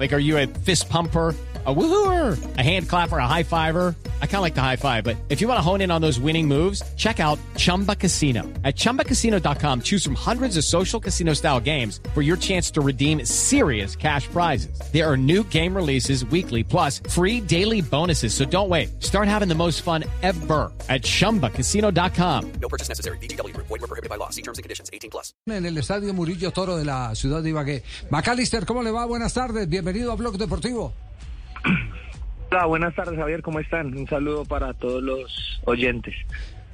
Like, are you a fist pumper? a woohooer, a hand clapper, a high fiver. I kind of like the high five, but if you want to hone in on those winning moves, check out Chumba Casino. At ChumbaCasino.com, choose from hundreds of social casino style games for your chance to redeem serious cash prizes. There are new game releases weekly, plus free daily bonuses. So don't wait. Start having the most fun ever at ChumbaCasino.com. No purchase necessary. BGW. Void were prohibited by law. See terms and conditions. 18 plus. En el Estadio Murillo Toro de la ciudad de Ibagué. Macalister, ¿cómo le va? Buenas tardes. Bienvenido a Blog Deportivo. Hola, buenas tardes Javier, ¿cómo están? Un saludo para todos los oyentes.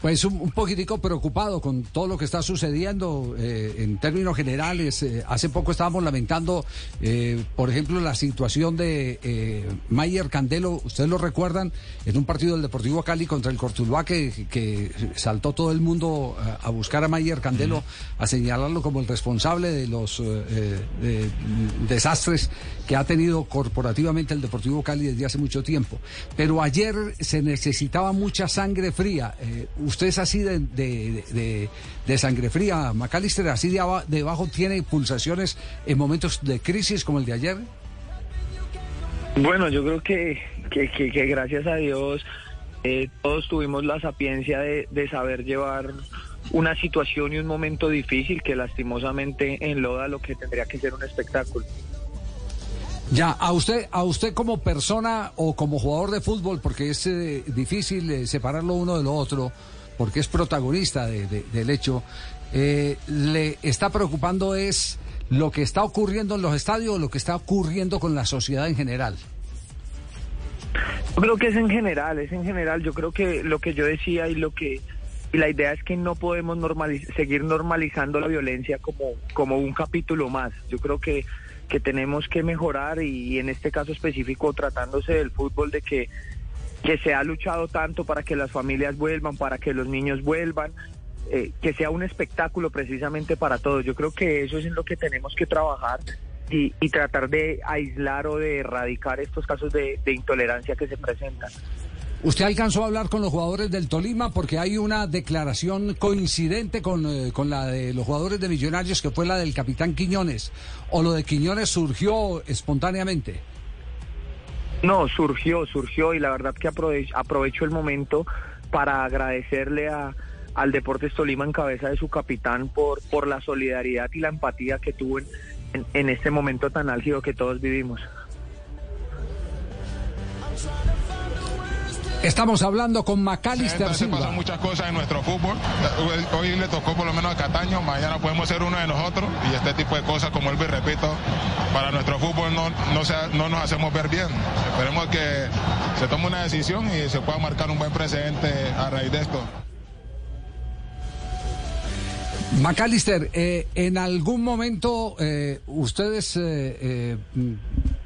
Pues un, un, poquitico preocupado con todo lo que está sucediendo eh, en términos generales. Eh, hace poco estábamos lamentando, eh, por ejemplo, la situación de Mayer Candelo. Ustedes lo recuerdan en un partido del Deportivo Cali contra el Cortuluá que, que saltó todo el mundo a, a buscar a Mayer Candelo, a señalarlo como el responsable de los de, desastres que ha tenido corporativamente el Deportivo Cali desde hace mucho tiempo. Pero ayer se necesitaba mucha sangre fría. ¿Usted es así de, de, de, sangre fría, Macalister? ¿Así de abajo tiene pulsaciones en momentos de crisis como el de ayer? Bueno, yo creo que, que gracias a Dios eh, todos tuvimos la sapiencia de, de saber llevar una situación y un momento difícil que lastimosamente enloda lo que tendría que ser un espectáculo. Ya, a usted, a usted como persona o como jugador de fútbol, porque es eh, difícil eh, separarlo uno de lo otro, porque es protagonista de, de, del hecho, eh, le está preocupando es lo que está ocurriendo en los estadios o lo que está ocurriendo con la sociedad en general. Yo creo que es en general, es en general. Yo creo que lo que yo decía y lo que y la idea es que no podemos normaliz seguir normalizando la violencia como como un capítulo más. Yo creo que que tenemos que mejorar y, en este caso específico tratándose del fútbol de que que se ha luchado tanto para que las familias vuelvan, para que los niños vuelvan, eh, que sea un espectáculo precisamente para todos. Yo creo que eso es en lo que tenemos que trabajar y, tratar de aislar o de erradicar estos casos de intolerancia que se presentan. ¿Usted alcanzó a hablar con los jugadores del Tolima? Porque hay una declaración coincidente con, eh, con, la de los jugadores de Millonarios, que fue la del capitán Quiñones. ¿O lo de Quiñones surgió espontáneamente? No, surgió, surgió y la verdad que aprove aprovecho el momento para agradecerle al Deportes Tolima en cabeza de su capitán por, por la solidaridad y la empatía que tuvo en, en, en este momento tan álgido que todos vivimos. Estamos hablando con Macalister Silva. Pasan muchas cosas en nuestro fútbol. Hoy le tocó por lo menos a Cataño, mañana podemos ser uno de nosotros y este tipo de cosas, como él y repito, para nuestro fútbol no, no, sea, no nos hacemos ver bien. Esperemos que se tome una decisión y se pueda marcar un buen precedente a raíz de esto. Macalister, eh, ¿en algún momento eh, ustedes eh,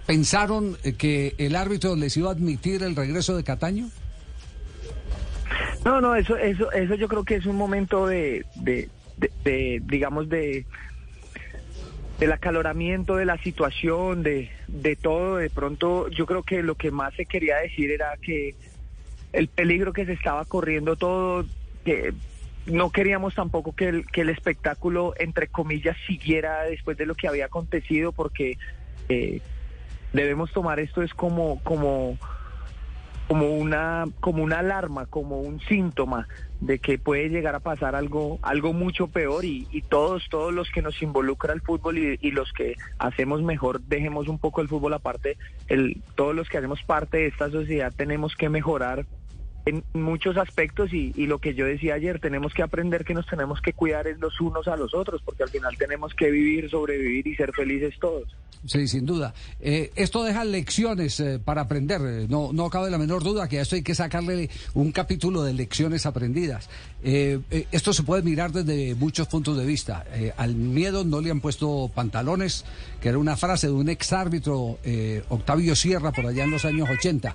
pensaron que el árbitro les iba a admitir el regreso de Cataño? No, no, eso, eso, eso yo creo que es un momento de, de, de, de digamos, de del acaloramiento de la situación, de, de todo. De pronto, yo creo que lo que más se quería decir era que el peligro que se estaba corriendo todo, que no queríamos tampoco que el, que el espectáculo, entre comillas, siguiera después de lo que había acontecido, porque eh, debemos tomar esto es como, como, como una, como una alarma, como un síntoma de que puede llegar a pasar algo, algo mucho peor y, y todos, todos los que nos involucra el fútbol y, y, los que hacemos mejor, dejemos un poco el fútbol aparte, el, todos los que hacemos parte de esta sociedad tenemos que mejorar en muchos aspectos y, lo que yo decía ayer, tenemos que aprender que nos tenemos que cuidar es los unos a los otros, porque al final tenemos que vivir, sobrevivir y ser felices todos. Sí, sin duda. Eh, esto deja lecciones eh, para aprender, no, no cabe la menor duda que a esto hay que sacarle un capítulo de lecciones aprendidas. Eh, esto se puede mirar desde muchos puntos de vista. al miedo no le han puesto pantalones, que era una frase de un ex árbitro, Octavio Sierra, por allá en los años 80.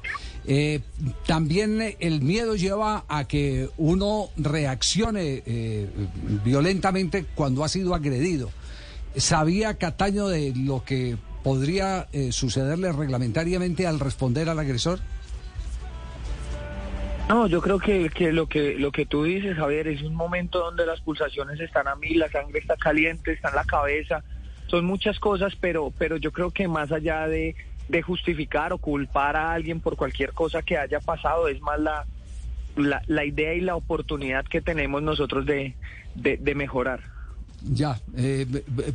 también el el miedo lleva a que uno reaccione eh, violentamente cuando ha sido agredido. ¿Sabía Cataño de lo que podría eh, sucederle reglamentariamente al responder al agresor? No, yo creo que, lo que lo que tú dices, Javier, es un momento donde las pulsaciones están a mil, la sangre está caliente, está en la cabeza, son muchas cosas, pero pero yo creo que más allá de, de justificar o culpar a alguien por cualquier cosa que haya pasado, es más la, la, idea y la oportunidad que tenemos nosotros de, de, de mejorar. Ya, eh,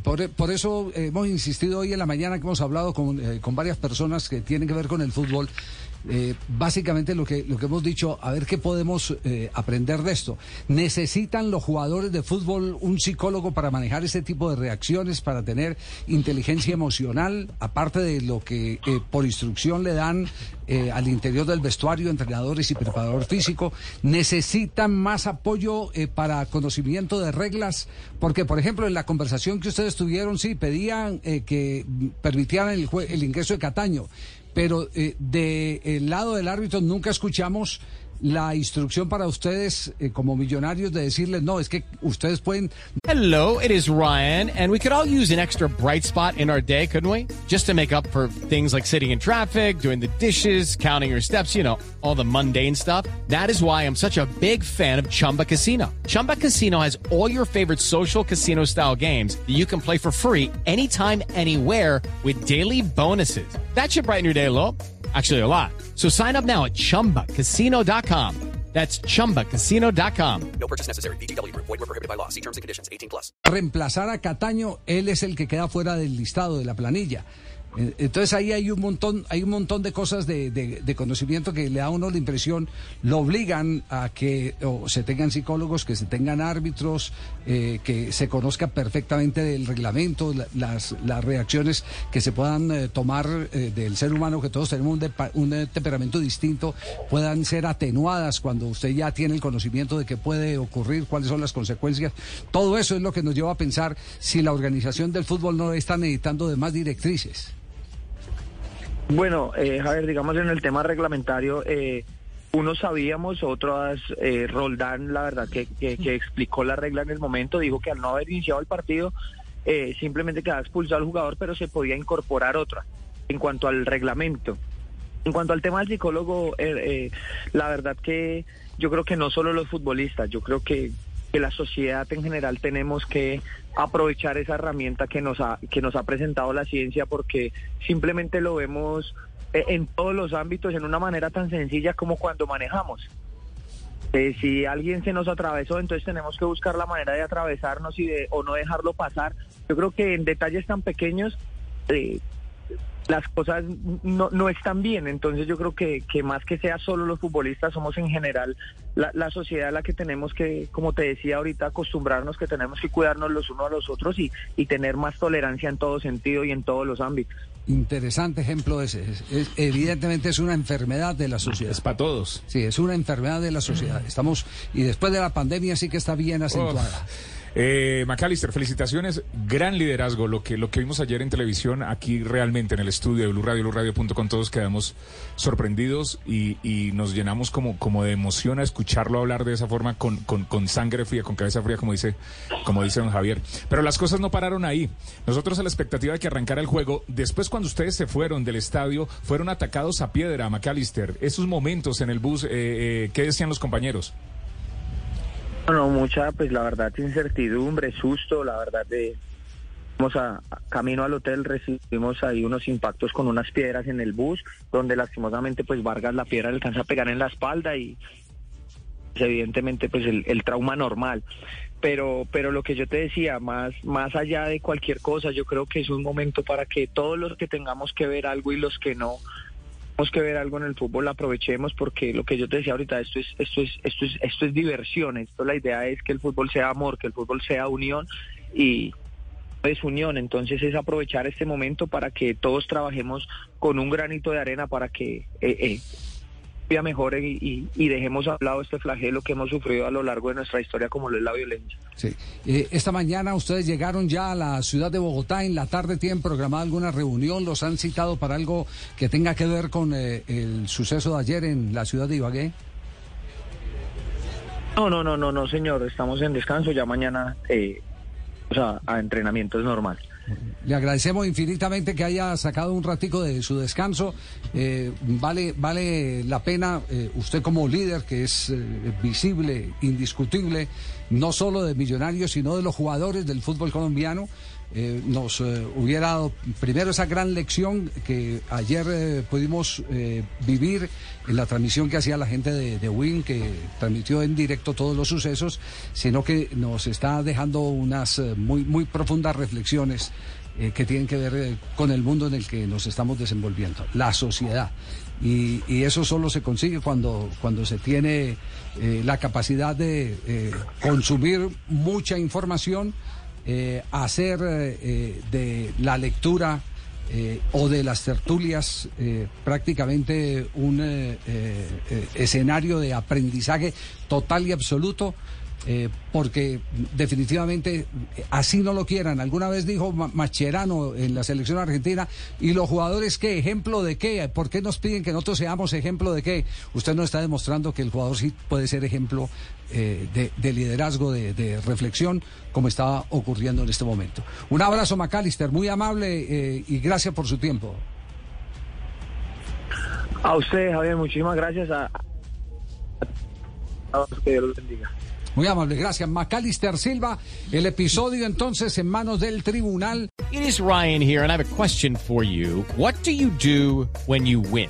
por, por, eso hemos insistido hoy en la mañana que hemos hablado con, eh, con varias personas que tienen que ver con el fútbol. Eh, básicamente lo que, lo que hemos dicho, a ver qué podemos eh, aprender de esto. ¿Necesitan los jugadores de fútbol un psicólogo para manejar este tipo de reacciones, para tener inteligencia emocional, aparte de lo que eh, por instrucción le dan al interior del vestuario, entrenadores y preparador físico? ¿Necesitan más apoyo para conocimiento de reglas? Porque, por ejemplo, en la conversación que ustedes tuvieron, sí, pedían que permitieran el, el ingreso de Cataño pero eh, del lado del árbitro nunca escuchamos la instrucción para ustedes eh, como millonarios de decirles, no, es que ustedes pueden... Hello, it is Ryan, and we could all use an extra bright spot in our day, couldn't we? Just to make up for things like sitting in traffic, doing the dishes, counting your steps, you know, all the mundane stuff. That is why I'm such a big fan of Chumba Casino. Chumba Casino has all your favorite social casino style games that you can play for free anytime, anywhere with daily bonuses. That should brighten your day little. Actually, a lot. So sign up now at chumbacasino.com. That's chumbacasino.com. No purchase necessary. BGW. Void were prohibited by law. See terms and conditions 18 plus. Reemplazar a Cataño, él es el que queda fuera del listado de la planilla. Eh, entonces ahí hay un montón, hay un montón de cosas de, de, de, conocimiento que le da a uno la impresión, lo obligan a que o se tengan psicólogos, que se tengan árbitros, eh, que se conozca perfectamente del reglamento, la, las, las reacciones que se puedan eh, tomar eh, del ser humano, que todos tenemos un, un, temperamento distinto, puedan ser atenuadas cuando usted ya tiene el conocimiento de qué puede ocurrir, cuáles son las consecuencias. Todo eso es lo que nos lleva a pensar si la organización del fútbol no está necesitando de más directrices. Bueno, eh, Javier, digamos en el tema reglamentario, eh, unos sabíamos, otros, eh, Roldán, la verdad, que, que, que, explicó la regla en el momento, dijo que al no haber iniciado el partido, eh, simplemente quedaba expulsado al jugador, pero se podía incorporar otra en cuanto al reglamento. En cuanto al tema del psicólogo, eh, la verdad que yo creo que no solo los futbolistas, yo creo que que la sociedad en general tenemos que aprovechar esa herramienta que nos ha, que nos ha presentado la ciencia porque simplemente lo vemos en todos los ámbitos en una manera tan sencilla como cuando manejamos. Eh, si alguien se nos atravesó, entonces tenemos que buscar la manera de atravesarnos y de, o no dejarlo pasar. Yo creo que en detalles tan pequeños eh, las cosas no, no están bien. Entonces yo creo que, que más que sea solo los futbolistas, somos en general la, la sociedad a la que tenemos que, como te decía ahorita, acostumbrarnos que tenemos que cuidarnos los unos a los otros y, y tener más tolerancia en todo sentido y en todos los ámbitos. Interesante ejemplo ese. Es, es, evidentemente es una enfermedad de la sociedad. Es para todos. Sí, es una enfermedad de la sociedad. Estamos, y después de la pandemia sí que está bien acentuada. Uf. Eh, McAllister, felicitaciones, gran liderazgo, lo que, lo que vimos ayer en televisión, aquí realmente en el estudio de Blue Radio, BlueRadio.com, todos quedamos sorprendidos y, nos llenamos como, como de emoción a escucharlo hablar de esa forma con, con, sangre fría, con cabeza fría, como dice, como don Javier. Pero las cosas no pararon ahí. Nosotros a la expectativa de que arrancara el juego, después cuando ustedes se fueron del estadio, fueron atacados a piedra, McAllister. Esos momentos en el bus, eh, eh, ¿qué decían los compañeros? Bueno, mucha, pues la verdad, incertidumbre, susto, la verdad de... Vamos a, camino al hotel, recibimos ahí unos impactos con unas piedras en el bus, donde lastimosamente pues Vargas la piedra le alcanza a pegar en la espalda y evidentemente pues el, el trauma normal. Pero pero lo que yo te decía más más allá de cualquier cosa yo creo que es un momento para que todos los que tengamos que ver algo y los que no que ver algo en el fútbol aprovechemos porque lo que yo te decía ahorita esto es esto es esto es esto es diversión esto la idea es que el fútbol sea amor que el fútbol sea unión y es unión entonces es aprovechar este momento para que todos trabajemos con un granito de arena para que eh, eh, mejore y, y, y, dejemos a lado este flagelo que hemos sufrido a lo largo de nuestra historia como lo es la violencia. Sí. Eh, esta mañana ustedes llegaron ya a la ciudad de Bogotá, en la tarde tienen programada alguna reunión, los han citado para algo que tenga que ver con eh, el suceso de ayer en la ciudad de Ibagué. No, no, no, no, no, señor, estamos en descanso, ya mañana eh, o sea, a entrenamiento es normal. Le agradecemos infinitamente que haya sacado un ratico de su descanso. Eh, vale, vale la pena, eh, usted como líder, que es eh, visible, indiscutible, no solo de Millonarios, sino de los jugadores del fútbol colombiano, eh, nos eh, hubiera dado primero esa gran lección que ayer eh, pudimos eh, vivir en la transmisión que hacía la gente de, de Win, que transmitió en directo todos los sucesos, sino que nos está dejando unas eh, muy, muy profundas reflexiones eh, que tienen que ver con el mundo en el que nos estamos desenvolviendo, la sociedad. Y, y eso solo se consigue cuando, cuando se tiene eh, la capacidad de eh, consumir mucha información, eh, hacer eh, eh, de la lectura eh, o de las tertulias prácticamente un escenario de aprendizaje total y absoluto. Eh, porque definitivamente así no lo quieran. Alguna vez dijo Ma- Macherano en la selección argentina, ¿y los jugadores qué? ¿Ejemplo de qué? ¿Por qué nos piden que nosotros seamos ejemplo de qué? Usted nos está demostrando que el jugador sí puede ser ejemplo eh, de, de liderazgo, de, reflexión, como está ocurriendo en este momento. Un abrazo, McAllister, muy amable eh, y gracias por su tiempo. A usted, Javier, muchísimas gracias. A, a que Dios los bendiga. Muy amable, gracias. McAllister Silva, el episodio entonces en manos del tribunal. It is Ryan here, and I have a question for you. What do you do when you win?